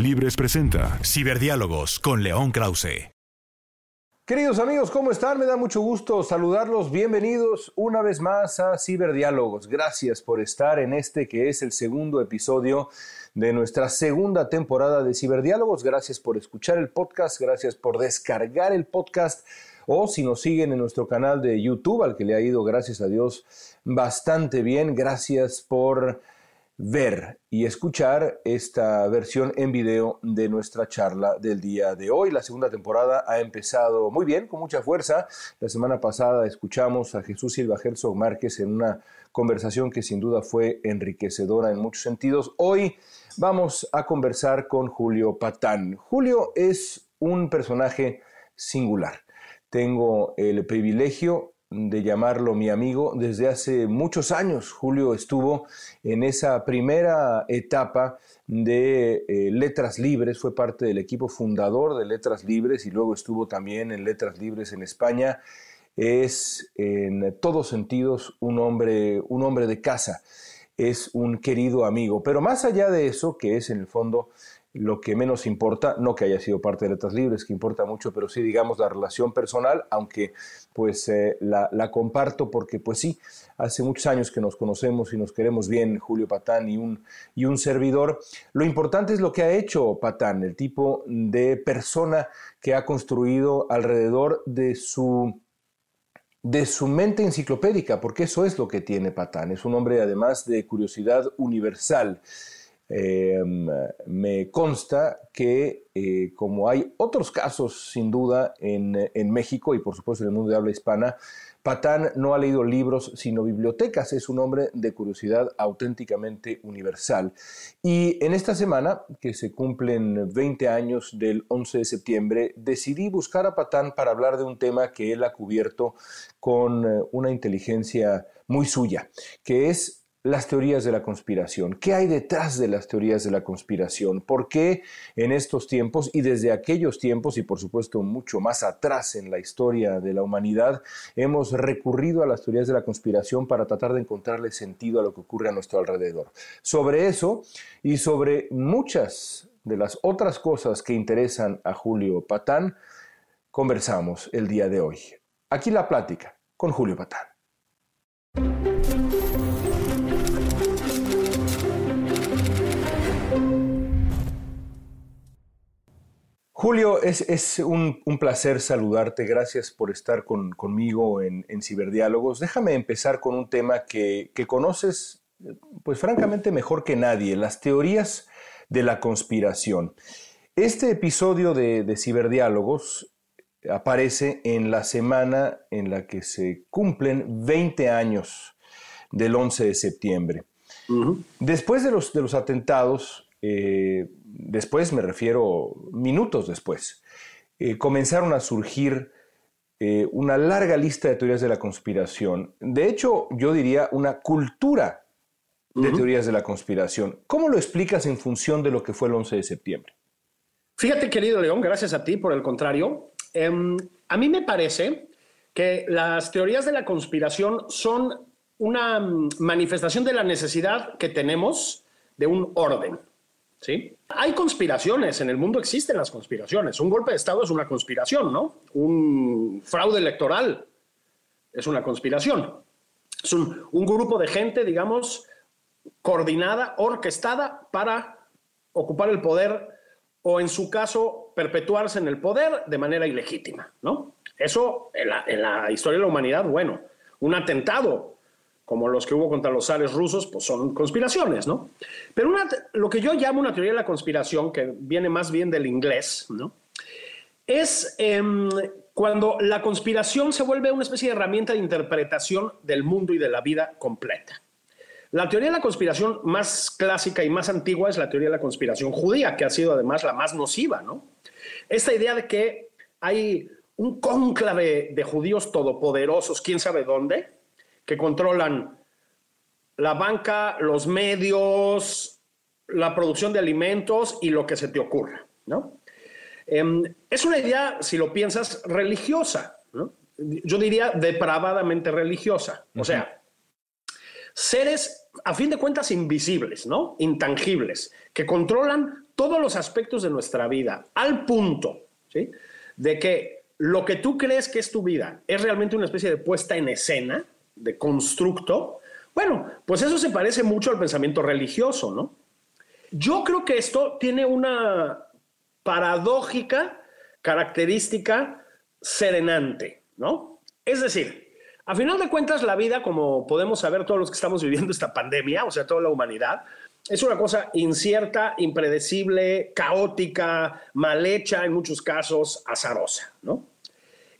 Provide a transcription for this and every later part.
Libres presenta Ciberdiálogos con León Krause. Queridos amigos, ¿cómo están? Me da mucho gusto saludarlos. Bienvenidos una vez más a Ciberdiálogos. Gracias por estar en este que es el segundo episodio de nuestra segunda temporada de Ciberdiálogos. Gracias por escuchar el podcast, gracias por descargar el podcast o si nos siguen en nuestro canal de YouTube, al que le ha ido, gracias a Dios, bastante bien. Gracias por ver y escuchar esta versión en video de nuestra charla del día de hoy. La segunda temporada ha empezado muy bien, con mucha fuerza. La semana pasada escuchamos a Jesús Silva Herzog Márquez en una conversación que sin duda fue enriquecedora en muchos sentidos. Hoy vamos a conversar con Julio Patán. Julio es un personaje singular. Tengo el privilegio de llamarlo mi amigo desde hace muchos años. Julio estuvo en esa primera etapa de eh, Letras Libres, fue parte del equipo fundador de Letras Libres y luego estuvo también en Letras Libres en España. Es en todos sentidos un hombre, un hombre de casa, es un querido amigo, pero más allá de eso, que es en el fondo lo que menos importa, no que haya sido parte de Letras Libres, que importa mucho, pero sí, digamos, la relación personal, aunque pues eh, la, comparto porque pues sí, hace muchos años que nos conocemos y nos queremos bien, Julio Patán y un, y un servidor. Lo importante es lo que ha hecho Patán, el tipo de persona que ha construido alrededor de su de su mente enciclopédica, porque eso es lo que tiene Patán. Es un hombre además de curiosidad universal. Em, me consta que, eh, como hay otros casos sin duda en, México y por supuesto en el mundo de habla hispana, Patán no ha leído libros sino bibliotecas, es un hombre de curiosidad auténticamente universal. Y en esta semana, que se cumplen 20 años del 11 de septiembre, decidí buscar a Patán para hablar de un tema que él ha cubierto con eh, una inteligencia muy suya, que es las teorías de la conspiración. ¿Qué hay detrás de las teorías de la conspiración? ¿Por qué en estos tiempos y desde aquellos tiempos y por supuesto mucho más atrás en la historia de la humanidad hemos recurrido a las teorías de la conspiración para tratar de encontrarle sentido a lo que ocurre a nuestro alrededor? Sobre eso y sobre muchas de las otras cosas que interesan a Julio Patán, conversamos el día de hoy. Aquí la plática con Julio Patán. Julio, es, un, placer saludarte. Gracias por estar conmigo en, Ciberdiálogos. Déjame empezar con un tema que, conoces, pues francamente, mejor que nadie, las teorías de la conspiración. Este episodio de, Ciberdiálogos aparece en la semana en la que se cumplen 20 años del 11 de septiembre. Después de los, de los atentados, eh, después me refiero minutos después, eh, comenzaron a surgir eh, una larga lista de teorías de la conspiración. De hecho, yo diría una cultura de teorías de la conspiración. ¿Cómo lo explicas en función de lo que fue el 11 de septiembre? Fíjate, querido León, gracias a ti por el contrario. Em, a mí me parece que las teorías de la conspiración son una mm, manifestación de la necesidad que tenemos de un orden. Hay conspiraciones, en el mundo existen las conspiraciones. Un golpe de Estado es una conspiración, ¿no? Un fraude electoral es una conspiración. Es un, grupo de gente, digamos, coordinada, orquestada para ocupar el poder o, en su caso, perpetuarse en el poder de manera ilegítima, ¿no? Eso en la historia de la humanidad, bueno, un atentado como los que hubo contra los zares rusos, pues son conspiraciones, ¿no? Pero lo que yo llamo una teoría de la conspiración, que viene más bien del inglés, ¿no? Es em, cuando la conspiración se vuelve una especie de herramienta de interpretación del mundo y de la vida completa. La teoría de la conspiración más clásica y más antigua es la teoría de la conspiración judía, que ha sido además la más nociva, ¿no? Esta idea de que hay un cónclave de judíos todopoderosos, quién sabe dónde, que controlan la banca, los medios, la producción de alimentos y lo que se te ocurra, ¿no? Em, es una idea, si lo piensas, religiosa, ¿no? Yo diría depravadamente religiosa. O sea, seres, a fin de cuentas, invisibles, ¿no? Intangibles, que controlan todos los aspectos de nuestra vida, al punto, ¿sí? De que lo que tú crees que es tu vida es realmente una especie de puesta en escena, de constructo, bueno, pues eso se parece mucho al pensamiento religioso, ¿no? Yo creo que esto tiene una paradójica característica serenante, ¿no? Es decir, a final de cuentas la vida, como podemos saber todos los que estamos viviendo esta pandemia, o sea, toda la humanidad, es una cosa incierta, impredecible, caótica, mal hecha, en muchos casos azarosa, ¿no?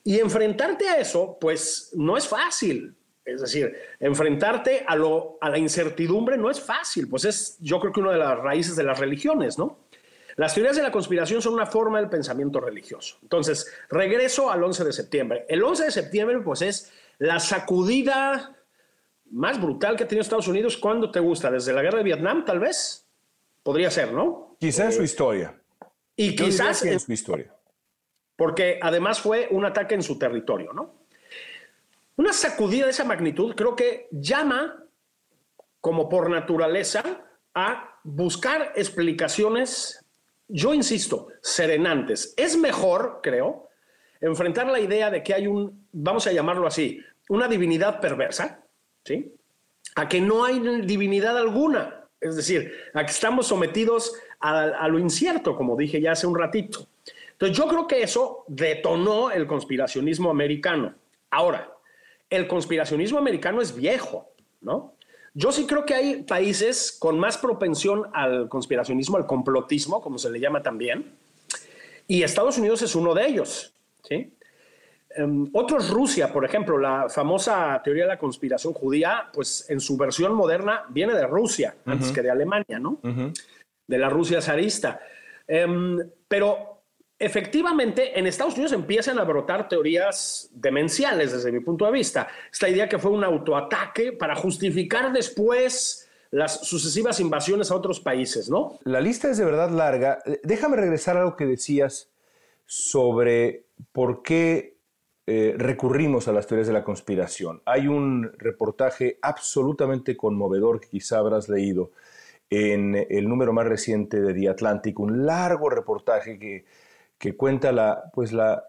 Y enfrentarte a eso, pues no es fácil. Es decir, enfrentarte a, lo, a la incertidumbre no es fácil, pues es yo creo que una de las raíces de las religiones, ¿no? Las teorías de la conspiración son una forma del pensamiento religioso. Entonces, regreso al 11 de septiembre. El 11 de septiembre, pues es la sacudida más brutal que ha tenido Estados Unidos. ¿Cuándo te gusta? ¿Desde la guerra de Vietnam, tal vez? Podría ser, ¿no? Quizás en su historia. Y quizás en su historia. Porque además fue un ataque en su territorio, ¿no? Una sacudida de esa magnitud creo que llama, como por naturaleza, a buscar explicaciones, yo insisto, serenantes. Es mejor, creo, enfrentar la idea de que hay un, vamos a llamarlo así, una divinidad perversa, ¿sí? A que no hay divinidad alguna. Es decir, a que estamos sometidos a, a lo incierto, como dije ya hace un ratito. Entonces, yo creo que eso detonó el conspiracionismo americano. Ahora, el conspiracionismo americano es viejo, ¿no? Yo sí creo que hay países con más propensión al conspiracionismo, al complotismo, como se le llama también, y Estados Unidos es uno de ellos, ¿sí? Um, otros, Rusia, por ejemplo, la famosa teoría de la conspiración judía, pues en su versión moderna viene de Rusia, antes que de Alemania, ¿no? De la Rusia zarista. Em, pero efectivamente en Estados Unidos empiezan a brotar teorías demenciales desde mi punto de vista. Esta idea que fue un autoataque para justificar después las sucesivas invasiones a otros países, ¿no? La lista es de verdad larga. Déjame regresar a lo que decías sobre por qué eh, recurrimos a las teorías de la conspiración. Hay un reportaje absolutamente conmovedor que quizá habrás leído en el número más reciente de The Atlantic, un largo reportaje que que cuenta la, pues la,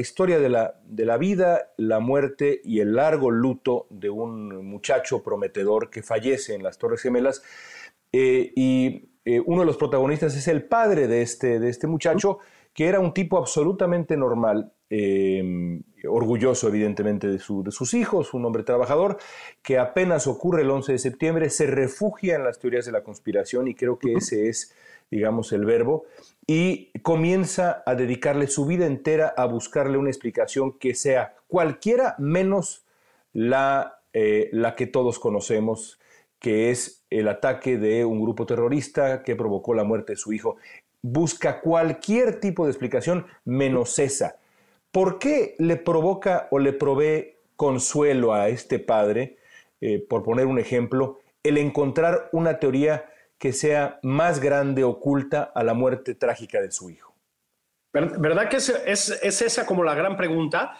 historia de la, de la, vida, la muerte y el largo luto de un muchacho prometedor que fallece en las Torres Gemelas. Eh, y eh, uno de los protagonistas es el padre de este, de este muchacho, que era un tipo absolutamente normal, eh, orgulloso evidentemente de, de, sus hijos, un hombre trabajador, que apenas ocurre el 11 de septiembre, se refugia en las teorías de la conspiración y creo que ese es, digamos, el verbo y comienza a dedicarle su vida entera a buscarle una explicación que sea cualquiera menos la, eh, la que todos conocemos, que es el ataque de un grupo terrorista que provocó la muerte de su hijo. Busca cualquier tipo de explicación menos esa. ¿Por qué le provoca o le provee consuelo a este padre, eh, por poner un ejemplo, el encontrar una teoría que sea más grande, oculta a la muerte trágica de su hijo? ¿Verdad que es, es, esa como la gran pregunta?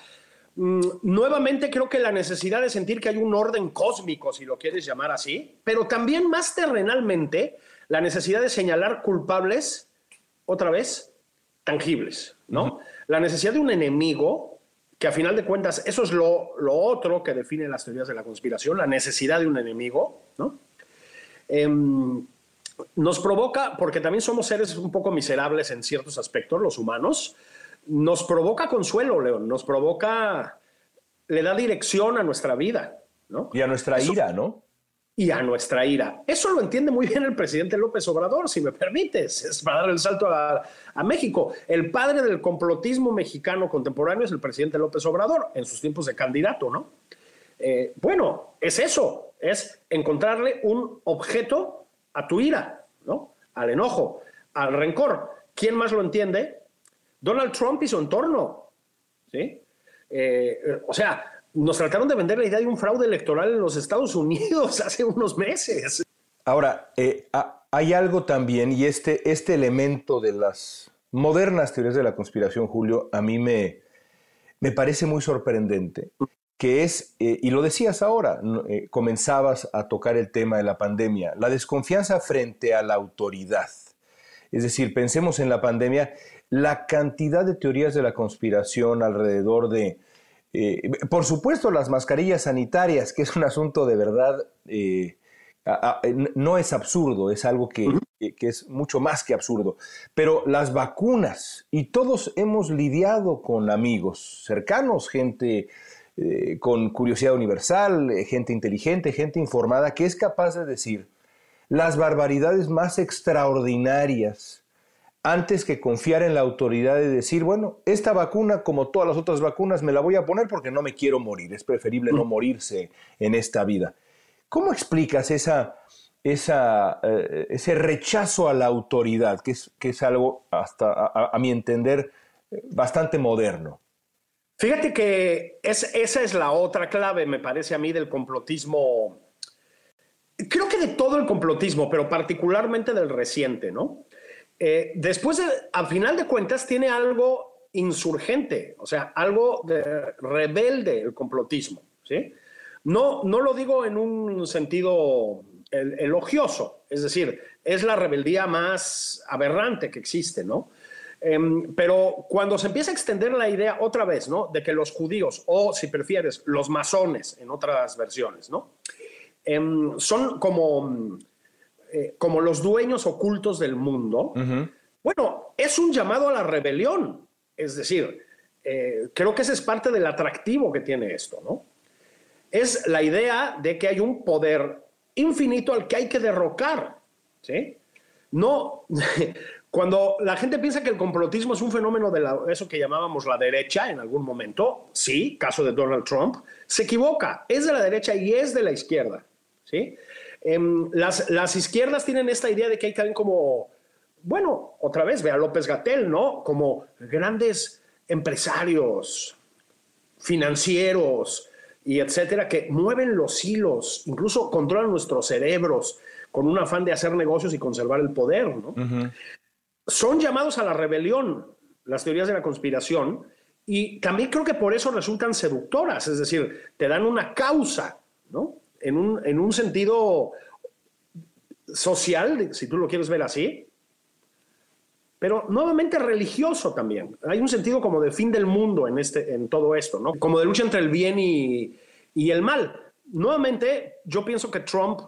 Mm, nuevamente creo que la necesidad de sentir que hay un orden cósmico, si lo quieres llamar así, pero también más terrenalmente la necesidad de señalar culpables, otra vez, tangibles, ¿no? La necesidad de un enemigo, que a final de cuentas eso es lo, lo, otro que define las teorías de la conspiración, la necesidad de un enemigo, ¿no? Em, nos provoca, porque también somos seres un poco miserables en ciertos aspectos, los humanos, nos provoca consuelo, León, nos provoca, le da dirección a nuestra vida, ¿no? Y a nuestra ira, ¿no? Y a nuestra ira. Eso lo entiende muy bien el presidente López Obrador, si me permites, es para dar el salto a, México. El padre del complotismo mexicano contemporáneo es el presidente López Obrador, en sus tiempos de candidato, ¿no? Eh, bueno, es eso, es encontrarle un objeto a tu ira, ¿no? Al enojo, al rencor. ¿Quién más lo entiende? Donald Trump y su entorno, ¿sí? Eh, o sea, nos trataron de vender la idea de un fraude electoral en los Estados Unidos hace unos meses. Ahora, eh, hay algo también, y este, este elemento de las modernas teorías de la conspiración, Julio, a mí me, me parece muy sorprendente, que es, eh, y lo decías ahora, eh, comenzabas a tocar el tema de la pandemia, la desconfianza frente a la autoridad. Es decir, pensemos en la pandemia, la cantidad de teorías de la conspiración alrededor de eh, por supuesto, las mascarillas sanitarias, que es un asunto de verdad, eh, no es absurdo, es algo que, es mucho más que absurdo. Pero las vacunas, y todos hemos lidiado con amigos cercanos, gente eh, con curiosidad universal, gente inteligente, gente informada, que es capaz de decir las barbaridades más extraordinarias antes que confiar en la autoridad de decir, bueno, esta vacuna, como todas las otras vacunas, me la voy a poner porque no me quiero morir. Es preferible no mm. morirse en esta vida. ¿Cómo explicas esa, esa, eh, ese rechazo a la autoridad, que es, que es algo, hasta a, mi entender, bastante moderno? Fíjate que esa es la otra clave, me parece a mí, del complotismo. Creo que de todo el complotismo, pero particularmente del reciente, ¿no? Eh, después, al final de cuentas, tiene algo insurgente, o sea, algo de rebelde el complotismo. ¿sí? No, no lo digo en un sentido elogioso, es decir, es la rebeldía más aberrante que existe, ¿no? Em, pero cuando se empieza a extender la idea otra vez, ¿no? De que los judíos, o si prefieres, los masones en otras versiones, ¿no? Em, son como eh, como los dueños ocultos del mundo, bueno, es un llamado a la rebelión. Es decir, eh, creo que ese es parte del atractivo que tiene esto, ¿no? Es la idea de que hay un poder infinito al que hay que derrocar, ¿sí? No, cuando la gente piensa que el complotismo es un fenómeno de eso que llamábamos la derecha en algún momento, sí, caso de Donald Trump, se equivoca, es de la derecha y es de la izquierda, ¿sí? Em, las, las, izquierdas tienen esta idea de que hay también como, bueno, otra vez, ve a López Gatel, ¿no? Como grandes empresarios, financieros y etcétera, que mueven los hilos, incluso controlan nuestros cerebros con un afán de hacer negocios y conservar el poder, ¿no? Son llamados a la rebelión las teorías de la conspiración y también creo que por eso resultan seductoras, es decir, te dan una causa, ¿no? En un, en un sentido social, si tú lo quieres ver así, pero nuevamente religioso también. Hay un sentido como de fin del mundo en, este, en todo esto, ¿no? Como de lucha entre el bien y, y el mal. Nuevamente, yo pienso que Trump,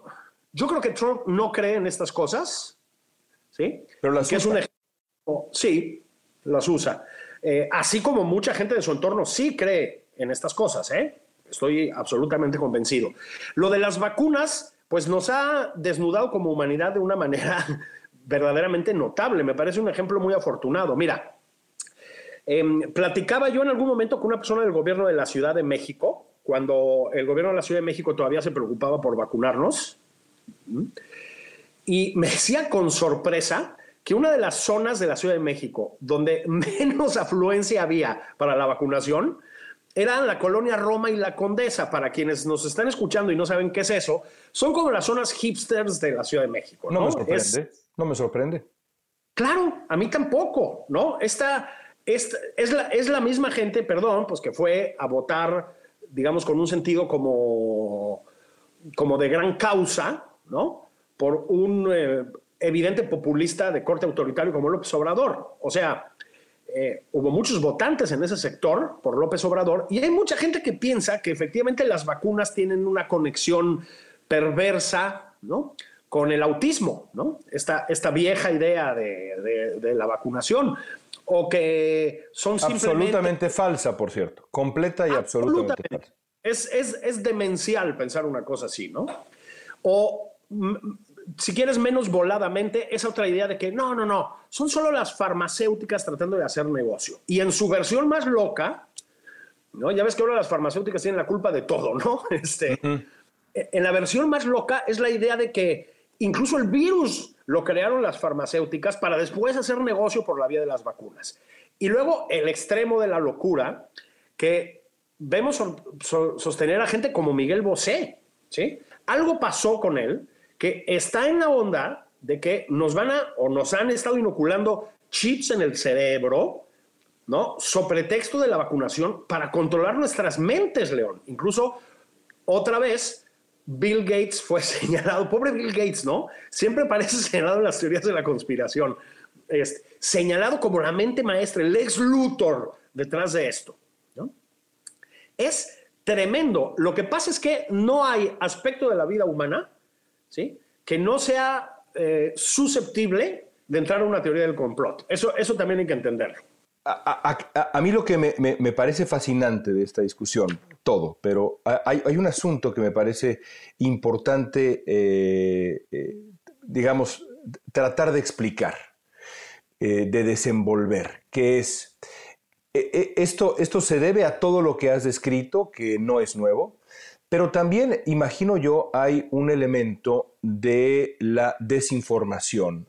yo creo que Trump no cree en estas cosas, ¿sí? Pero las que es un sí, las usa. Eh, así como mucha gente de su entorno sí cree en estas cosas, ¿eh? Estoy absolutamente convencido. Lo de las vacunas, pues nos ha desnudado como humanidad de una manera verdaderamente notable. Me parece un ejemplo muy afortunado. Mira, em, platicaba yo en algún momento con una persona del gobierno de la Ciudad de México, cuando el gobierno de la Ciudad de México todavía se preocupaba por vacunarnos, y me decía con sorpresa que una de las zonas de la Ciudad de México donde menos afluencia había para la vacunación eran la colonia Roma y la Condesa. Para quienes nos están escuchando y no saben qué es eso, son como las zonas hipsters de la Ciudad de México. No, me sorprende, no me sorprende. Claro, a mí tampoco, ¿no? Esta, esta es, la, es la misma gente, perdón, pues que fue a votar, digamos, con un sentido como, como de gran causa, ¿no? Por un eh, evidente populista de corte autoritario como López Obrador. O sea, eh, hubo muchos votantes en ese sector por López Obrador y hay mucha gente que piensa que efectivamente las vacunas tienen una conexión perversa, ¿no? Con el autismo, ¿no? Esta, esta vieja idea de, la vacunación o que son simplemente... Absolutamente falsa, por cierto. Completa y absolutamente, falsa. Es, es, es demencial pensar una cosa así, ¿no? O si quieres menos voladamente, esa otra idea de que no, no, no, son solo las farmacéuticas tratando de hacer negocio. Y en su versión más loca, ¿no? Ya ves que ahora las farmacéuticas tienen la culpa de todo, ¿no? Este, En la versión más loca es la idea de que incluso el virus lo crearon las farmacéuticas para después hacer negocio por la vía de las vacunas. Y luego el extremo de la locura, que vemos sostener a gente como Miguel Bosé, ¿sí? Algo pasó con él que está en la onda de que nos van a o nos han estado inoculando chips en el cerebro, ¿no? Sobre pretexto de la vacunación para controlar nuestras mentes, León. Incluso otra vez Bill Gates fue señalado, pobre Bill Gates, ¿no? Siempre parece señalado en las teorías de la conspiración, señalado como la mente maestra, el ex Luthor detrás de esto, ¿no? Es tremendo. Lo que pasa es que no hay aspecto de la vida humana que no sea eh, susceptible de entrar a una teoría del complot. Eso, eso también hay que entenderlo. A, mí lo que me, parece fascinante de esta discusión, todo, pero hay, un asunto que me parece importante, eh, eh, digamos, tratar de explicar, de desenvolver, que es, esto, esto se debe a todo lo que has descrito, que no es nuevo, pero también, imagino yo, hay un elemento de la desinformación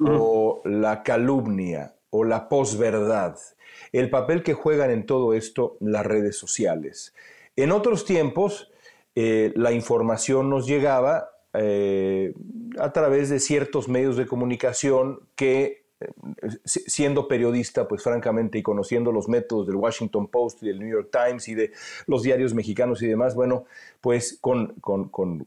o la calumnia o la posverdad, el papel que juegan en todo esto las redes sociales. En otros tiempos, eh, la información nos llegaba eh, a través de ciertos medios de comunicación que siendo periodista, pues francamente, y conociendo los métodos del Washington Post y del New York Times y de los diarios mexicanos y demás, bueno, pues con,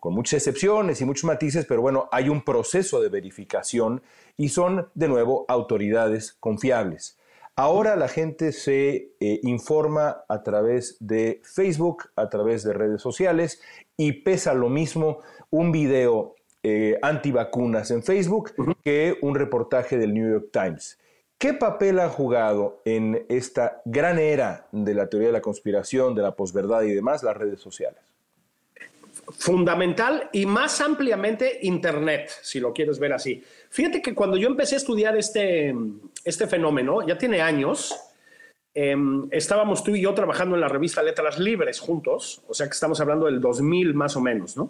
muchas excepciones y muchos matices, pero bueno, hay un proceso de verificación y son, de nuevo, autoridades confiables. Ahora la gente se eh, informa a través de Facebook, a través de redes sociales y pesa lo mismo un video eh, antivacunas en Facebook que un reportaje del New York Times. ¿Qué papel ha jugado en esta gran era de la teoría de la conspiración, de la posverdad y demás las redes sociales? Fundamental y más ampliamente Internet, si lo quieres ver así. Fíjate que cuando yo empecé a estudiar este, este fenómeno, ya tiene años, em, estábamos tú y yo trabajando en la revista Letras Libres juntos, o sea que estamos hablando del 2000 más o menos, ¿no?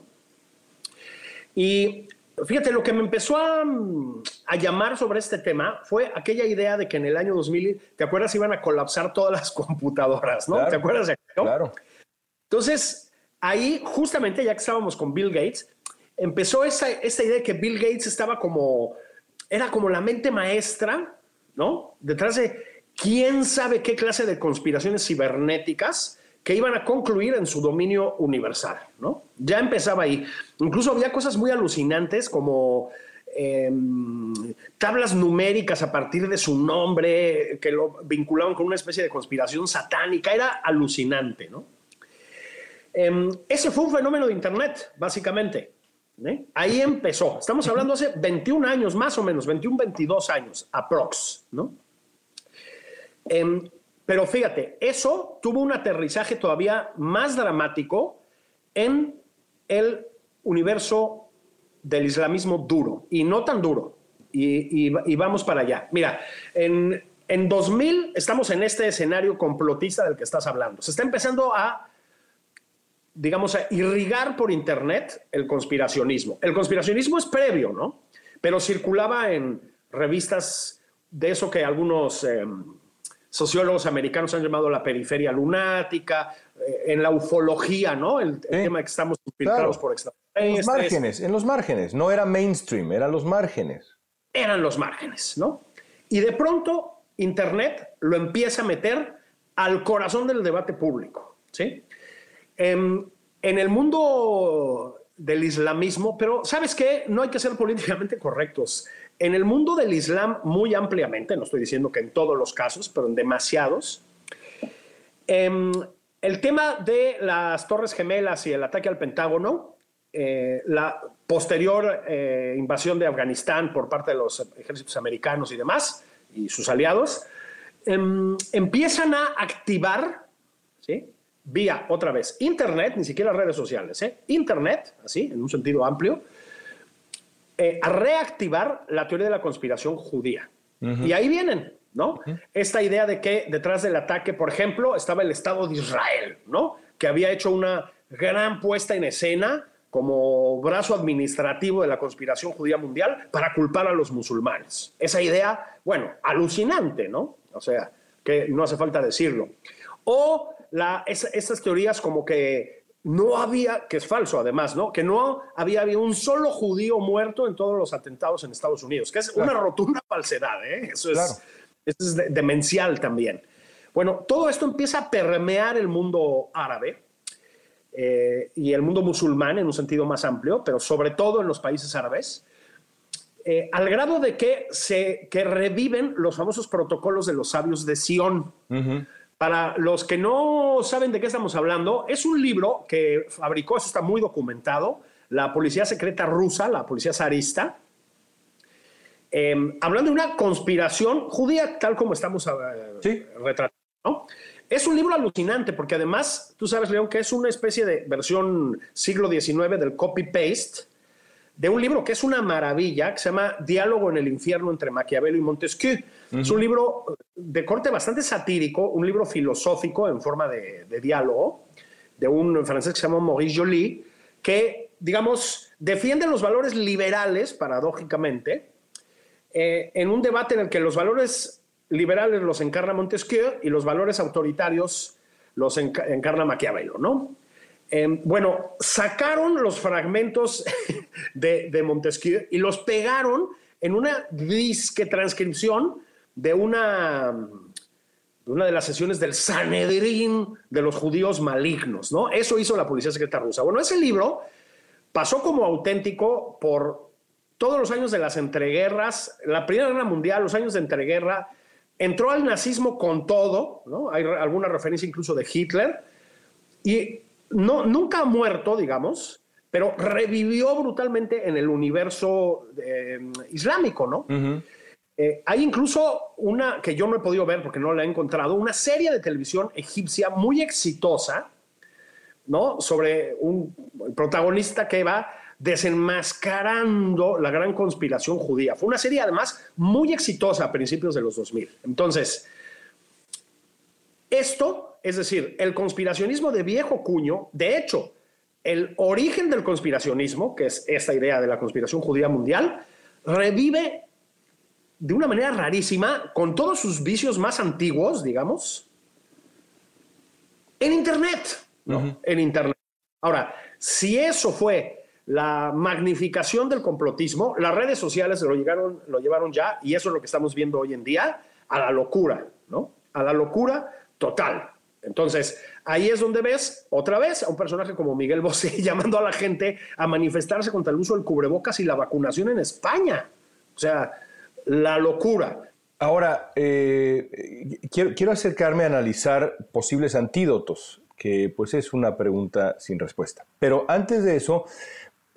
Y fíjate, lo que me empezó a, llamar sobre este tema fue aquella idea de que en el año 2000, ¿te acuerdas? Iban a colapsar todas las computadoras, ¿no? ¿Te acuerdas de? Claro. Entonces, ahí justamente, ya que estábamos con Bill Gates, empezó esa, esta idea de que Bill Gates estaba como, era como la mente maestra, ¿no? Detrás de quién sabe qué clase de conspiraciones cibernéticas que iban a concluir en su dominio universal, ¿no? Ya empezaba ahí. Incluso había cosas muy alucinantes como em, tablas numéricas a partir de su nombre que lo vinculaban con una especie de conspiración satánica. Era alucinante, ¿no? Em, ese fue un fenómeno de Internet, básicamente. ¿eh? Ahí empezó. Estamos hablando hace 21 años, más o menos, 21, 22 años, aprox, ¿no? Pero fíjate, eso tuvo un aterrizaje todavía más dramático en el universo del islamismo duro, y no tan duro. Y, vamos para allá. Mira, en, en 2000 estamos en este escenario complotista del que estás hablando. Se está empezando a, digamos, a irrigar por Internet el conspiracionismo. El conspiracionismo es previo, ¿no? Pero circulaba en revistas de eso que algunos... Em, sociólogos americanos han llamado la periferia lunática, eh, en la ufología, ¿no? El, tema de que estamos infiltrados por extraterrestres. En los márgenes, en los márgenes, no era mainstream, eran los márgenes. Eran los márgenes, ¿no? Y de pronto Internet lo empieza a meter al corazón del debate público, ¿sí? Em, en el mundo del islamismo, pero ¿sabes qué? No hay que ser políticamente correctos. En el mundo del Islam, muy ampliamente, no estoy diciendo que en todos los casos, pero en demasiados, em, el tema de las Torres Gemelas y el ataque al Pentágono, eh, la posterior eh, invasión de Afganistán por parte de los ejércitos americanos y demás, y sus aliados, em, empiezan a activar vía, otra vez, Internet, ni siquiera redes sociales, ¿eh? Internet, así, en un sentido amplio, eh, a reactivar la teoría de la conspiración judía. Y ahí vienen, ¿no? Esta idea de que detrás del ataque, por ejemplo, estaba el Estado de Israel, ¿no? Que había hecho una gran puesta en escena como brazo administrativo de la conspiración judía mundial para culpar a los musulmanes. Esa idea, bueno, alucinante, ¿no? O sea, que no hace falta decirlo. O la, esas teorías como que no había, que es falso además, ¿no? Que no había, había un solo judío muerto en todos los atentados en Estados Unidos, que es una rotunda falsedad, ¿eh? Eso es, es demencial también. Bueno, todo esto empieza a permear el mundo árabe eh, y el mundo musulmán en un sentido más amplio, pero sobre todo en los países árabes, eh, al grado de que se que reviven los famosos protocolos de los sabios de Sion. Para los que no saben de qué estamos hablando, es un libro que fabricó, eso está muy documentado, la policía secreta rusa, la policía zarista, em, hablando de una conspiración judía, tal como estamos eh, retratando. Es un libro alucinante porque además, tú sabes, León, que es una especie de versión siglo XIX del copy-paste de un libro que es una maravilla, que se llama Diálogo en el infierno entre Maquiavelo y Montesquieu. Es un libro de corte bastante satírico, un libro filosófico en forma de, diálogo, de un francés que se llama Maurice Joly, que, digamos, defiende los valores liberales, paradójicamente, eh, en un debate en el que los valores liberales los encarna Montesquieu y los valores autoritarios los encarna Maquiavelo, ¿no? Em, bueno, sacaron los fragmentos de, Montesquieu y los pegaron en una disque transcripción de una, de las sesiones del Sanedrín de los judíos malignos, ¿no? Eso hizo la policía secreta rusa. Bueno, ese libro pasó como auténtico por todos los años de las entreguerras, la Primera Guerra Mundial, los años de entreguerra, entró al nazismo con todo, ¿no? Hay alguna referencia incluso de Hitler, y no, nunca ha muerto, digamos, pero revivió brutalmente en el universo eh, islámico, ¿no? Eh, hay incluso una que yo no he podido ver porque no la he encontrado, una serie de televisión egipcia muy exitosa, ¿no? Sobre un protagonista que va desenmascarando la gran conspiración judía. Fue una serie además muy exitosa a principios de los 2000. Entonces, esto es decir, el conspiracionismo de viejo cuño, de hecho, el origen del conspiracionismo, que es esta idea de la conspiración judía mundial, revive de una manera rarísima, con todos sus vicios más antiguos, digamos, en Internet. En Internet. Ahora, si eso fue la magnificación del complotismo, las redes sociales lo, llegaron, lo llevaron ya, y eso es lo que estamos viendo hoy en día, a la locura, ¿no? A la locura total. Entonces, ahí es donde ves otra vez a un personaje como Miguel Bosé llamando a la gente a manifestarse contra el uso del cubrebocas y la vacunación en España. O sea, la locura. Ahora, eh, quiero, acercarme a analizar posibles antídotos, que pues es una pregunta sin respuesta. Pero antes de eso,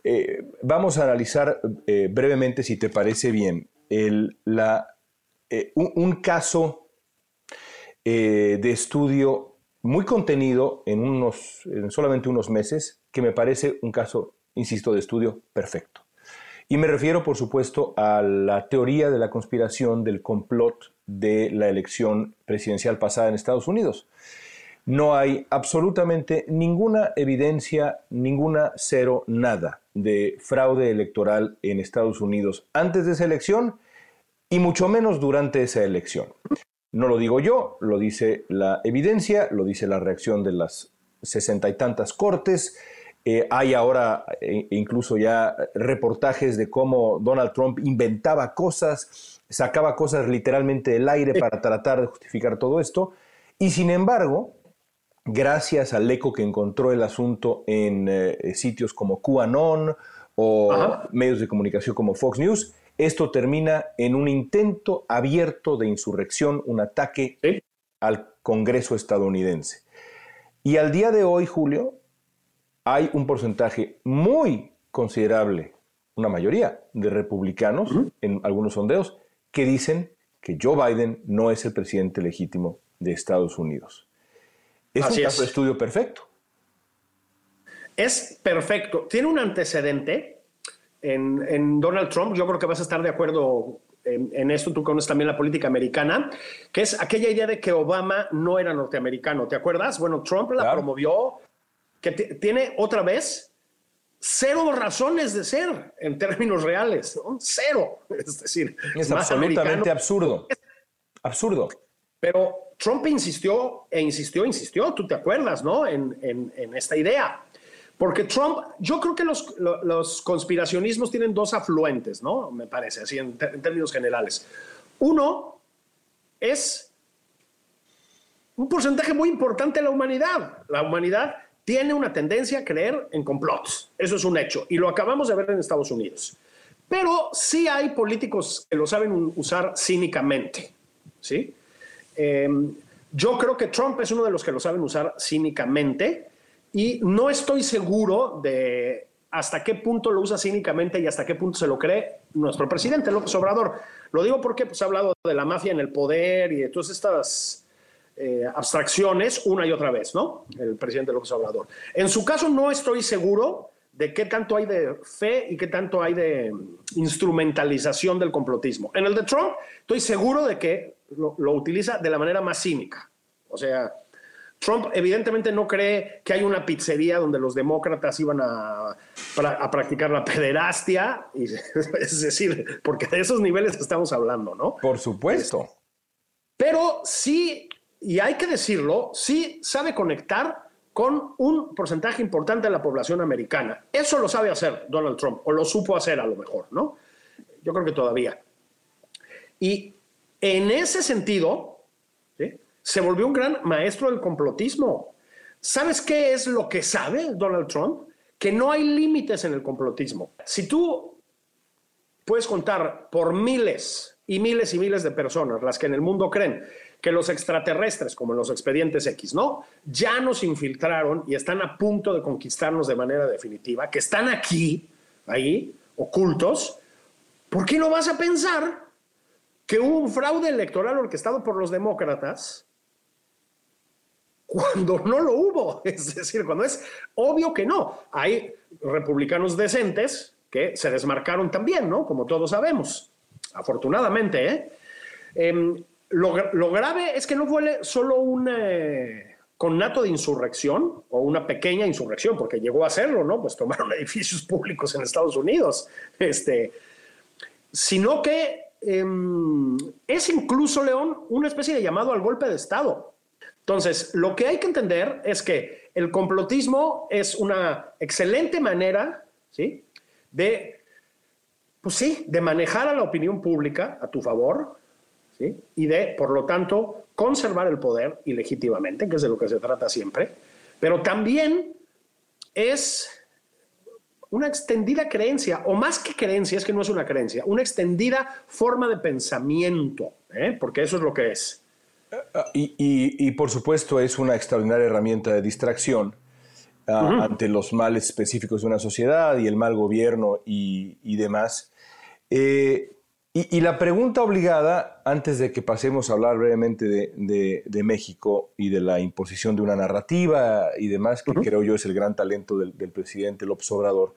eh, vamos a analizar eh, brevemente, si te parece bien, un, caso de estudio muy contenido en, unos, en solamente unos meses, que me parece un caso, insisto, de estudio perfecto. Y me refiero, por supuesto, a la teoría de la conspiración del complot de la elección presidencial pasada en Estados Unidos. No hay absolutamente ninguna evidencia, ninguna cero, nada de fraude electoral en Estados Unidos antes de esa elección y mucho menos durante esa elección. No lo digo yo, lo dice la evidencia, lo dice la reacción de las sesenta y tantas cortes. Eh, hay ahora eh, incluso ya reportajes de cómo Donald Trump inventaba cosas, sacaba cosas literalmente del aire para tratar de justificar todo esto. Y sin embargo, gracias al eco que encontró el asunto en eh, sitios como QAnon o medios de comunicación como Fox News, esto termina en un intento abierto de insurrección, un ataque al Congreso estadounidense. Y al día de hoy, Julio, hay un porcentaje muy considerable, una mayoría de republicanos en algunos sondeos, que dicen que Joe Biden no es el presidente legítimo de Estados Unidos. Es un caso de estudio perfecto. Es perfecto. Tiene un antecedente en, Donald Trump. Yo creo que vas a estar de acuerdo en, esto. Tú conoces también la política americana, que es aquella idea de que Obama no era norteamericano. ¿Te acuerdas? Bueno, Trump la promovió, que tiene otra vez cero razones de ser en términos reales. Cero. Es decir, es absolutamente absurdo. Absurdo. Pero Trump insistió e insistió, insistió, tú te acuerdas, ¿no? En, en, esta idea. Porque Trump, yo creo que los, los, conspiracionismos tienen dos afluentes, ¿no? Me parece, así en, términos generales. Uno es un porcentaje muy importante de la humanidad. La humanidad tiene una tendencia a creer en complots. Eso es un hecho. Y lo acabamos de ver en Estados Unidos. Pero sí hay políticos que lo saben usar cínicamente. ¿sí? Em, yo creo que Trump es uno de los que lo saben usar cínicamente y no estoy seguro de hasta qué punto lo usa cínicamente y hasta qué punto se lo cree nuestro presidente López Obrador. Lo digo porque pues, ha hablado de la mafia en el poder y de todas estas eh, abstracciones una y otra vez, ¿no? El presidente López Obrador. En su caso no estoy seguro de qué tanto hay de fe y qué tanto hay de instrumentalización del complotismo. En el de Trump estoy seguro de que lo, utiliza de la manera más cínica. O sea, Trump evidentemente no cree que hay una pizzería donde los demócratas iban a, a, practicar la pederastia, y, es decir, porque de esos niveles estamos hablando, ¿no? Por supuesto. Pero sí, y hay que decirlo, sí sabe conectar con un porcentaje importante de la población americana. Eso lo sabe hacer Donald Trump, o lo supo hacer a lo mejor, ¿no? Yo creo que todavía. Y en ese sentido, se volvió un gran maestro del complotismo. ¿Sabes qué es lo que sabe Donald Trump? Que no hay límites en el complotismo. Si tú puedes contar por miles y miles y miles de personas las que en el mundo creen que los extraterrestres, como en los expedientes X, ¿no? Ya nos infiltraron y están a punto de conquistarnos de manera definitiva, que están aquí, ahí, ocultos. ¿Por qué no vas a pensar que hubo un fraude electoral orquestado por los demócratas cuando no lo hubo. Es decir, cuando es obvio que no. Hay republicanos decentes que se desmarcaron también, ¿no? Como todos sabemos. Afortunadamente, ¿eh? Em, lo, grave es que no fue solo un eh, connato de insurrección o una pequeña insurrección, porque llegó a hacerlo, ¿no? Pues tomaron edificios públicos en Estados Unidos, este, sino que Em, es incluso, León, una especie de llamado al golpe de Estado. Entonces, lo que hay que entender es que el complotismo es una excelente manera, ¿sí? De, pues sí, de manejar a la opinión pública a tu favor, ¿sí? Y de, por lo tanto, conservar el poder ilegítimamente, que es de lo que se trata siempre, pero también es una extendida creencia, o más que creencia, es que no es una creencia, una extendida forma de pensamiento, ¿eh? porque eso es lo que es. Y, por supuesto es una extraordinaria herramienta de distracción ah, ante los males específicos de una sociedad y el mal gobierno y, demás. Eh, y, la pregunta obligada, antes de que pasemos a hablar brevemente de, México y de la imposición de una narrativa y demás, que creo yo es el gran talento del, presidente López Obrador,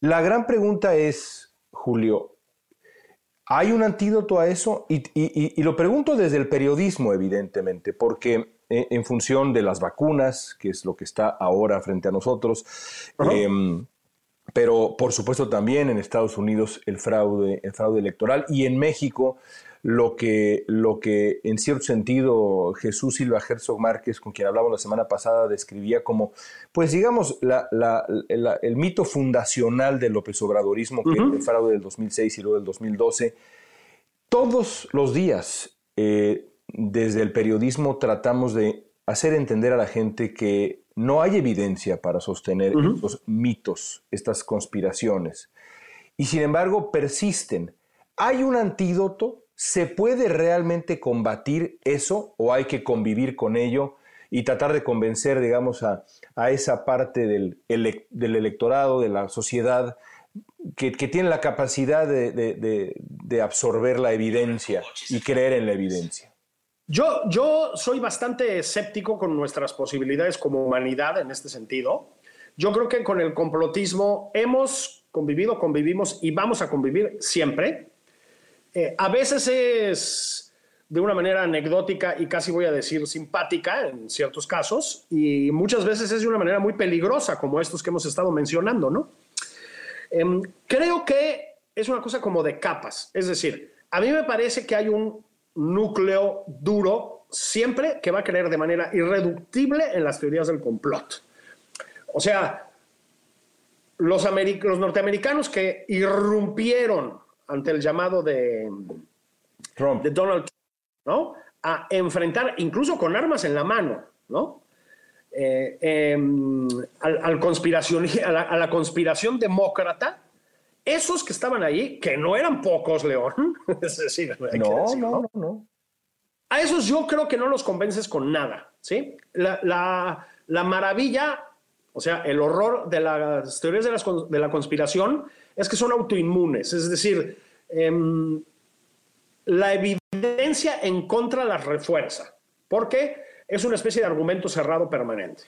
la gran pregunta es, Julio, ¿hay un antídoto a eso? Y, lo pregunto desde el periodismo, evidentemente, porque eh, en función de las vacunas, que es lo que está ahora frente a nosotros, pero por supuesto también en Estados Unidos el fraude, el fraude electoral y en México lo que, lo que en cierto sentido Jesús Silva Herzog Márquez, con quien hablamos la semana pasada, describía como, pues digamos, el mito fundacional del López Obradorismo, que es el fraude del 2006 y luego del 2012. Todos los días, eh, desde el periodismo, tratamos de hacer entender a la gente que no hay evidencia para sostener estos mitos, estas conspiraciones. Y sin embargo persisten. ¿Hay un antídoto? ¿Se puede realmente combatir eso o hay que convivir con ello y tratar de convencer, digamos, a, esa parte del, del, electorado, de la sociedad, que, tiene la capacidad de absorber la evidencia y creer en la evidencia? Yo, yo soy bastante escéptico con nuestras posibilidades como humanidad en este sentido. Yo creo que con el complotismo hemos convivido, convivimos y vamos a convivir siempre. Eh, a veces es de una manera anecdótica y casi voy a decir simpática en ciertos casos, y muchas veces es de una manera muy peligrosa, como estos que hemos estado mencionando, ¿no? Em, creo que es una cosa como de capas, es decir, a mí me parece que hay un núcleo duro siempre que va a creer de manera irreductible en las teorías del complot. O sea, los, los norteamericanos que irrumpieron ante el llamado de, Trump. de Donald Trump, ¿no? A enfrentar, incluso con armas en la mano, ¿no? Eh, em, al, conspiración, a, la, conspiración demócrata, esos que estaban ahí, que no eran pocos, León, no, no, no, A esos yo creo que no los convences con nada, ¿sí? La, la maravilla o sea, el horror de las teorías de, la conspiración es que son autoinmunes, es decir, em, la evidencia en contra las refuerza, porque es una especie de argumento cerrado permanente.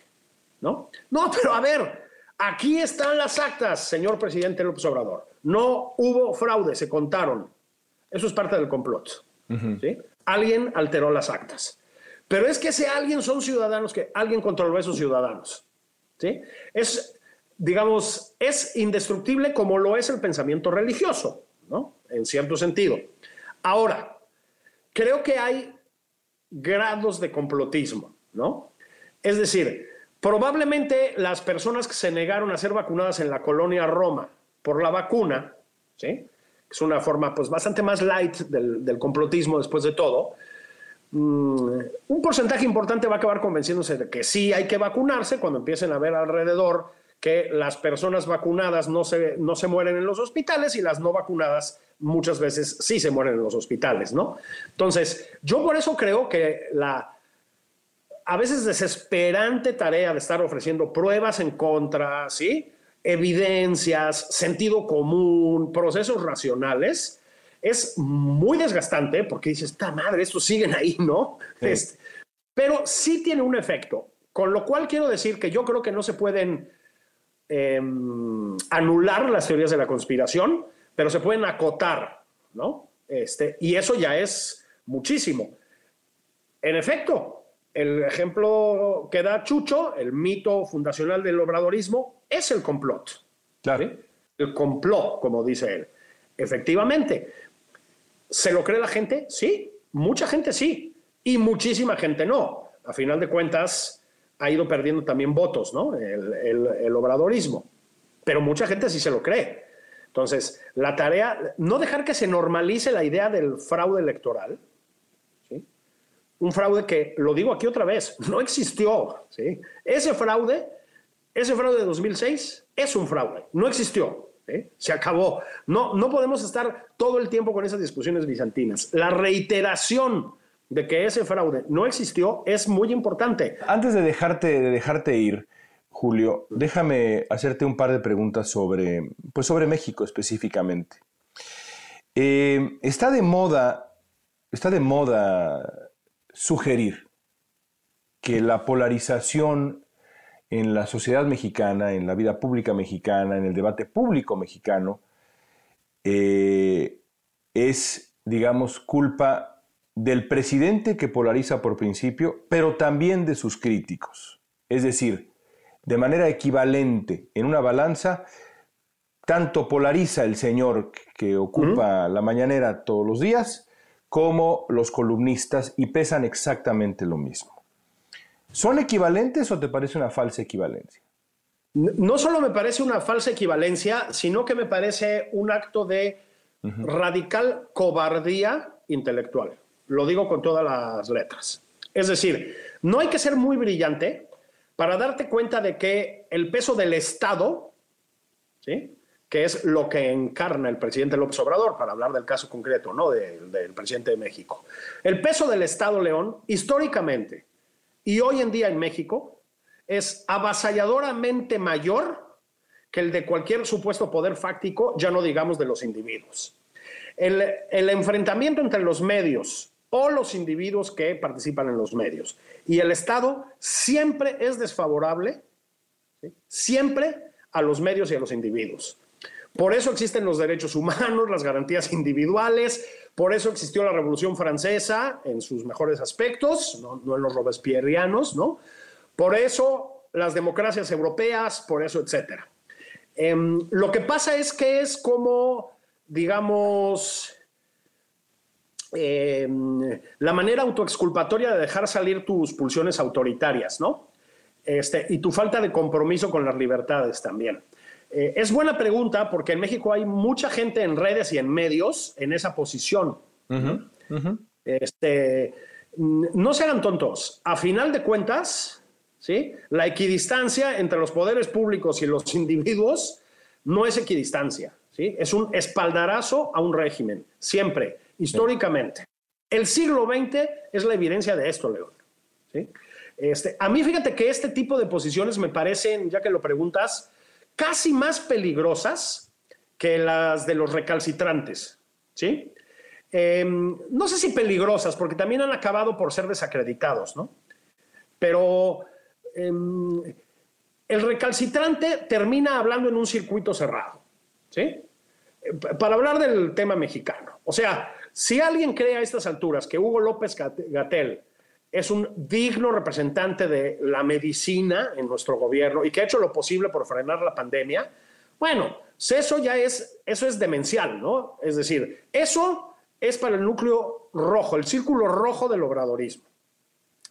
¿No? No, pero a ver, aquí están las actas, señor presidente López Obrador. No hubo fraude, se contaron. Eso es parte del complot. ¿sí? Alguien alteró las actas. Pero es que ese alguien son ciudadanos que alguien controló a esos ciudadanos. Es, digamos, es indestructible como lo es el pensamiento religioso, ¿no? En cierto sentido. Ahora, creo que hay grados de complotismo, ¿no? Es decir, probablemente las personas que se negaron a ser vacunadas en la colonia Roma por la vacuna, ¿sí? Es una forma pues bastante más light del, del complotismo después de todo, Mm, un porcentaje importante va a acabar convenciéndose de que sí hay que vacunarse cuando empiecen a ver alrededor que las personas vacunadas no se, no se mueren en los hospitales y las no vacunadas muchas veces sí se mueren en los hospitales, ¿no? Entonces, yo por eso creo que la a veces desesperante tarea de estar ofreciendo pruebas en contra, ¿sí? Evidencias, sentido común, procesos racionales, es muy desgastante porque dices, esta madre, estos siguen ahí, ¿no? Este, pero sí tiene un efecto, con lo cual quiero decir que yo creo que no se pueden em, anular las teorías de la conspiración, pero se pueden acotar, ¿no? Este, y eso ya es muchísimo. En efecto, el ejemplo que da Chucho, el mito fundacional del obradorismo, es el complot. Claro. El complot, como dice él. Efectivamente, ¿Se lo cree la gente? Sí, mucha gente sí, y muchísima gente no. A final de cuentas, ha ido perdiendo también votos, ¿no? El, obradorismo. Pero mucha gente sí se lo cree. Entonces, la tarea, no dejar que se normalice la idea del fraude electoral, ¿sí? un fraude que, lo digo aquí otra vez, no existió. ¿sí? Ese fraude, ese fraude de 2006 es un fraude, no existió. Se acabó. No, no podemos estar todo el tiempo con esas discusiones bizantinas. La reiteración de que ese fraude no existió es muy importante. Antes de dejarte, de dejarte ir, Julio, déjame hacerte un par de preguntas sobre, pues sobre México específicamente. Eh, está de moda, está de moda sugerir que la polarización en la sociedad mexicana, en la vida pública mexicana, en el debate público mexicano, eh, es, digamos, culpa del presidente que polariza por principio, pero también de sus críticos. Es decir, de manera equivalente, en una balanza, tanto polariza el señor que ocupa la mañanera todos los días, como los columnistas, y pesan exactamente lo mismo. ¿Son equivalentes o te parece una falsa equivalencia? No solo me parece una falsa equivalencia, sino que me parece un acto de radical cobardía intelectual. Lo digo con todas las letras. Es decir, no hay que ser muy brillante para darte cuenta de que el peso del Estado, ¿sí? que es lo que encarna el presidente López Obrador, para hablar del caso concreto ¿no? del presidente de México. El peso del Estado, León, históricamente, y hoy en día en México es avasalladoramente mayor que el de cualquier supuesto poder fáctico, ya no digamos de los individuos. El, enfrentamiento entre los medios o los individuos que participan en los medios. Y el Estado siempre es desfavorable, siempre a los medios y a los individuos. Por eso existen los derechos humanos, las garantías individuales, por eso existió la Revolución Francesa en sus mejores aspectos, no, en los robespierrianos, ¿no? Por eso las democracias europeas, por eso, etcétera. Em, lo que pasa es que es como, digamos, em, la manera autoexculpatoria de dejar salir tus pulsiones autoritarias, ¿no? Este, y tu falta de compromiso con las libertades también. Eh, es buena pregunta porque en México hay mucha gente en redes y en medios en esa posición. Este, no se hagan tontos. A final de cuentas, ¿sí? la equidistancia entre los poderes públicos y los individuos no es equidistancia. ¿sí? Es un espaldarazo a un régimen, siempre, históricamente. El siglo XX es la evidencia de esto, León. Este, a mí fíjate que este tipo de posiciones me parecen, ya que lo preguntas, casi más peligrosas que las de los recalcitrantes, ¿sí? Em, no sé si peligrosas, porque también han acabado por ser desacreditados, ¿no? Pero em, el recalcitrante termina hablando en un circuito cerrado, ¿sí? Para hablar del tema mexicano. O sea, si alguien cree a estas alturas que Hugo López Gatel es un digno representante de la medicina en nuestro gobierno y que ha hecho lo posible por frenar la pandemia, bueno, eso ya es, eso es demencial, ¿no? Es decir, eso es para el núcleo rojo, el círculo rojo del obradorismo.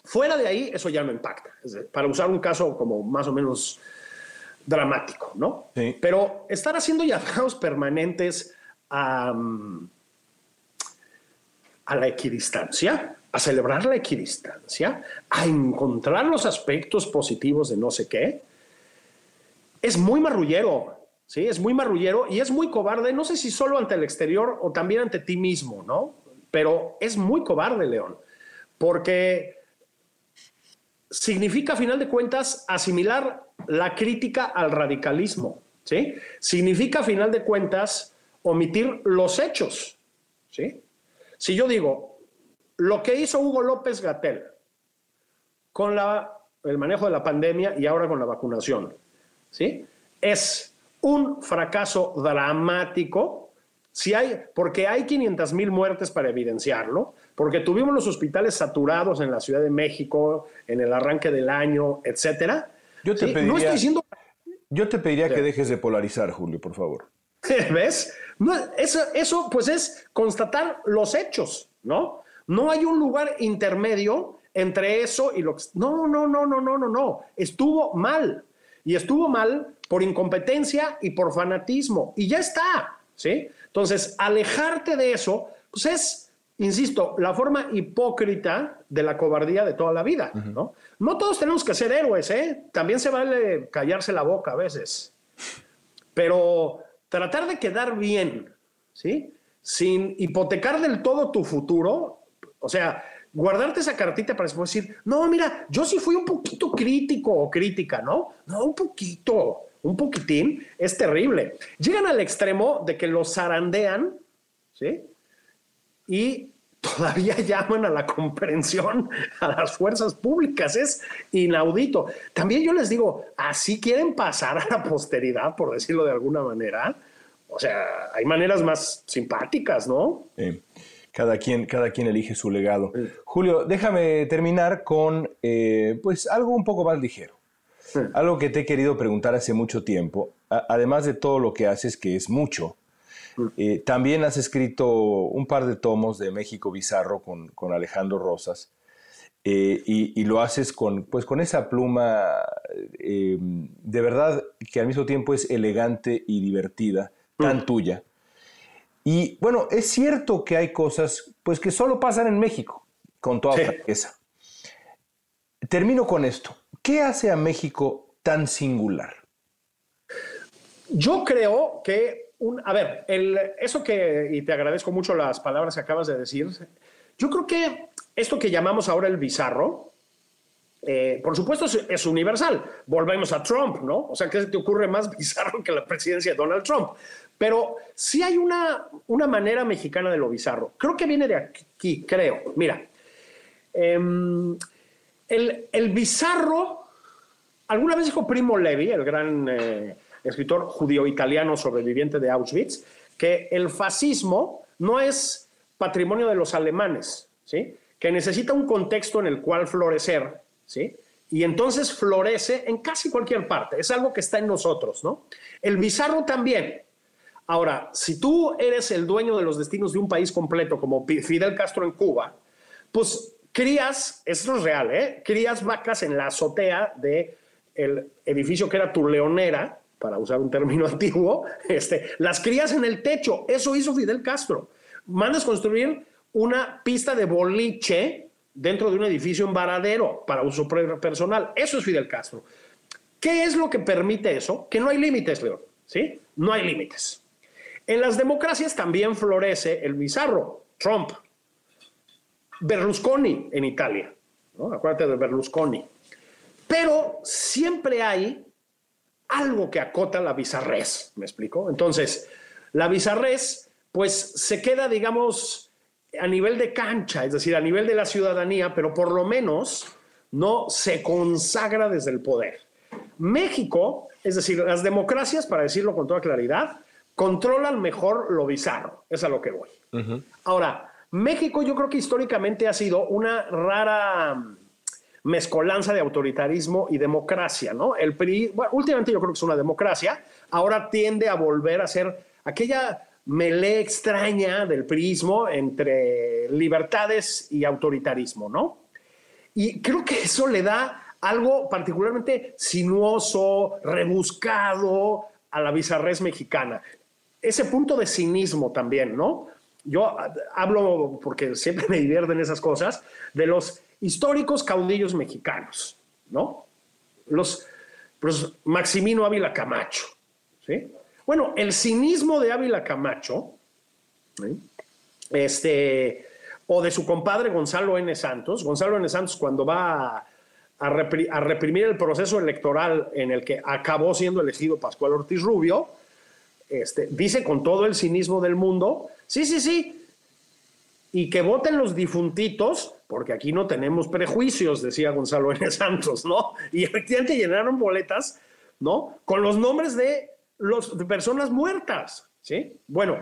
Fuera de ahí, eso ya no impacta, para usar un caso como más o menos dramático, ¿no? Pero estar haciendo llamados permanentes a, a la equidistancia, a celebrar la equidistancia, a encontrar los aspectos positivos de no sé qué, es muy marrullero, ¿sí? Es muy marrullero y es muy cobarde, no sé si solo ante el exterior o también ante ti mismo, ¿no? Pero es muy cobarde, León, porque significa, a final de cuentas, asimilar la crítica al radicalismo, ¿sí? Significa, a final de cuentas, omitir los hechos, ¿sí? Si yo digo, lo que hizo Hugo López Gatel con la, el manejo de la pandemia y ahora con la vacunación, ¿sí? Es un fracaso dramático, si hay, porque hay 500 mil muertes para evidenciarlo, porque tuvimos los hospitales saturados en la Ciudad de México en el arranque del año, etcétera. Yo te pediría, no estoy diciendo... Yo te pediría que dejes de polarizar, Julio, por favor. ¿Ves? Eso, eso, pues, es constatar los hechos, ¿no? No hay un lugar intermedio entre eso y lo que... No, no, no, no, no, no, no. Estuvo mal. Y estuvo mal por incompetencia y por fanatismo. Y ya está, ¿sí? Entonces, alejarte de eso, pues es, insisto, la forma hipócrita de la cobardía de toda la vida, ¿no? No todos tenemos que ser héroes, ¿eh? También se vale callarse la boca a veces. Pero tratar de quedar bien, ¿sí? Sin hipotecar del todo tu futuro, o sea, guardarte esa cartita para después decir, no, mira, yo sí fui un poquito crítico o crítica, ¿no? No, un poquito, un poquitín, es terrible. Llegan al extremo de que los zarandean, ¿sí? Y todavía llaman a la comprensión a las fuerzas públicas. Es inaudito. También yo les digo, así quieren pasar a la posteridad, por decirlo de alguna manera. O sea, hay maneras más simpáticas, ¿no? Sí cada quien, cada quien elige su legado. Julio, déjame terminar con eh, pues algo un poco más ligero. Algo que te he querido preguntar hace mucho tiempo, además de todo lo que haces, que es mucho, eh, también has escrito un par de tomos de México Bizarro con, con Alejandro Rosas, eh, y, lo haces con, pues, con esa pluma de verdad que al mismo tiempo es elegante y divertida, tan tuya. Y bueno, es cierto que hay cosas pues que solo pasan en México, con toda franqueza. Termino con esto. ¿Qué hace a México tan singular? Yo creo que, a ver, eso que, y te agradezco mucho las palabras que acabas de decir, yo creo que esto que llamamos ahora el bizarro, eh, por supuesto, es, universal. Volvemos a Trump, ¿no? O sea, ¿qué te ocurre más bizarro que la presidencia de Donald Trump? Pero sí hay una, una manera mexicana de lo bizarro. Creo que viene de aquí, creo. Mira, em, el, el, bizarro, alguna vez dijo Primo Levi, el gran eh, escritor judío-italiano sobreviviente de Auschwitz, que el fascismo no es patrimonio de los alemanes, ¿sí? que necesita un contexto en el cual florecer ¿sí? Y entonces florece en casi cualquier parte. Es algo que está en nosotros, ¿no? El bizarro también. Ahora, si tú eres el dueño de los destinos de un país completo, como Fidel Castro en Cuba, pues crías, esto es real, ¿eh? Crías vacas en la azotea de edificio que era tu leonera, para usar un término antiguo, este, las crías en el techo. Eso hizo Fidel Castro. Mandas construir una pista de boliche dentro de un edificio en Varadero para uso personal. Eso es Fidel Castro. ¿Qué es lo que permite eso? Que no hay límites, León. ¿Sí? No hay límites. En las democracias también florece el bizarro, Trump, Berlusconi en Italia. ¿no? Acuérdate de Berlusconi. Pero siempre hay algo que acota la bizarrés, ¿me explico? Entonces, la bizarrés, pues se queda, digamos, a nivel de cancha, es decir, a nivel de la ciudadanía, pero por lo menos no se consagra desde el poder. México, es decir, las democracias, para decirlo con toda claridad, controlan mejor lo bizarro, es a lo que voy. Ahora, México yo creo que históricamente ha sido una rara mezcolanza de autoritarismo y democracia, ¿no? El PRI, bueno, últimamente yo creo que es una democracia, ahora tiende a volver a ser aquella melé extraña del prismo entre libertades y autoritarismo, ¿no? Y creo que eso le da algo particularmente sinuoso, rebuscado a la bizarrés mexicana. Ese punto de cinismo también, ¿no? Yo hablo, porque siempre me divierten esas cosas, de los históricos caudillos mexicanos, ¿no? Los, los Maximino Ávila Camacho, ¿sí? Bueno, el cinismo de Ávila Camacho, este, o de su compadre Gonzalo N. Santos, Gonzalo N. Santos cuando va a, reprimir el proceso electoral en el que acabó siendo elegido Pascual Ortiz Rubio, este, dice con todo el cinismo del mundo, sí, sí, sí, y que voten los difuntitos, porque aquí no tenemos prejuicios, decía Gonzalo N. Santos, ¿no? Y efectivamente llenaron boletas, ¿no? Con los nombres de los, de personas muertas. ¿sí? Bueno,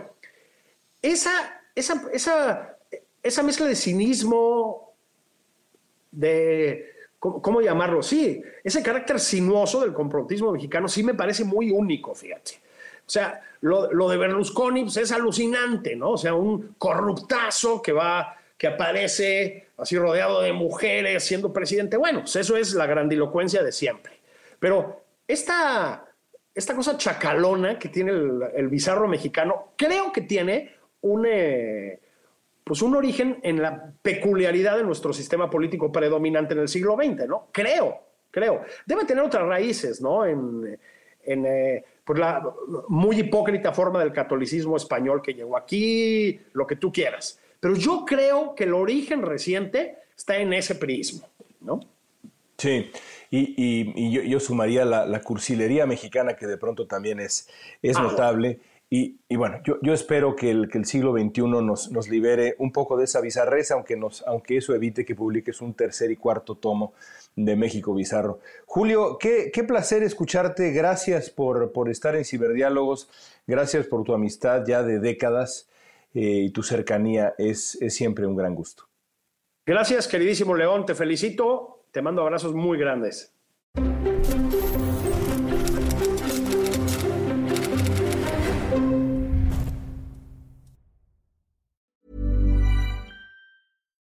esa, esa, esa, esa mezcla de cinismo, de, ¿cómo, llamarlo? Sí, ese carácter sinuoso del comprotismo mexicano sí me parece muy único, fíjate. O sea, lo, de Berlusconi pues, es alucinante, ¿no? O sea, un corruptazo que va, que aparece así rodeado de mujeres siendo presidente. Bueno, pues eso es la grandilocuencia de siempre. Pero esta, esta cosa chacalona que tiene el, bizarro mexicano, creo que tiene un, eh, pues un origen en la peculiaridad de nuestro sistema político predominante en el siglo XX, ¿no? Creo, creo. Debe tener otras raíces, ¿no? En eh, pues la muy hipócrita forma del catolicismo español que llegó aquí, lo que tú quieras. Pero yo creo que el origen reciente está en ese prisma, ¿no? Sí. Y, yo, sumaría la, cursilería mexicana, que de pronto también es, es ah, notable. Y, bueno, yo, espero que el, siglo XXI nos, libere un poco de esa bizarreza, aunque, eso evite que publiques un tercer y cuarto tomo de México Bizarro. Julio, qué, placer escucharte. Gracias por, por, estar en Ciberdiálogos. Gracias por tu amistad ya de décadas eh, y tu cercanía. Es, es siempre un gran gusto. Gracias, queridísimo León. Te felicito te mando abrazos muy grandes.